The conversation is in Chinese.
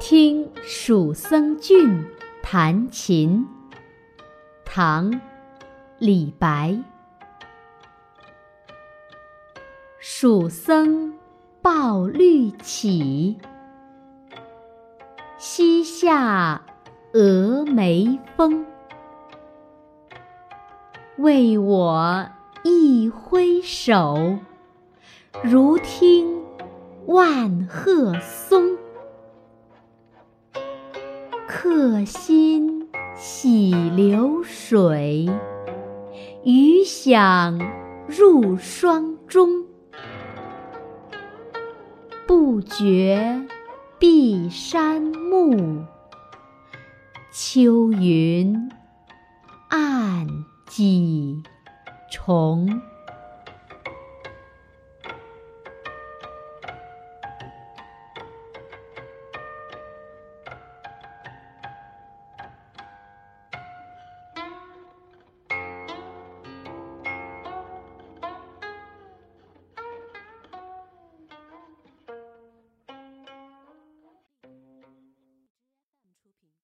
听蜀僧俊弹琴，唐·李白。蜀僧抱绿绮，西下峨眉峰。为我一挥手，如听万壑松。客心洗流水，余响入霜钟。不觉碧山暮，秋云暗几重。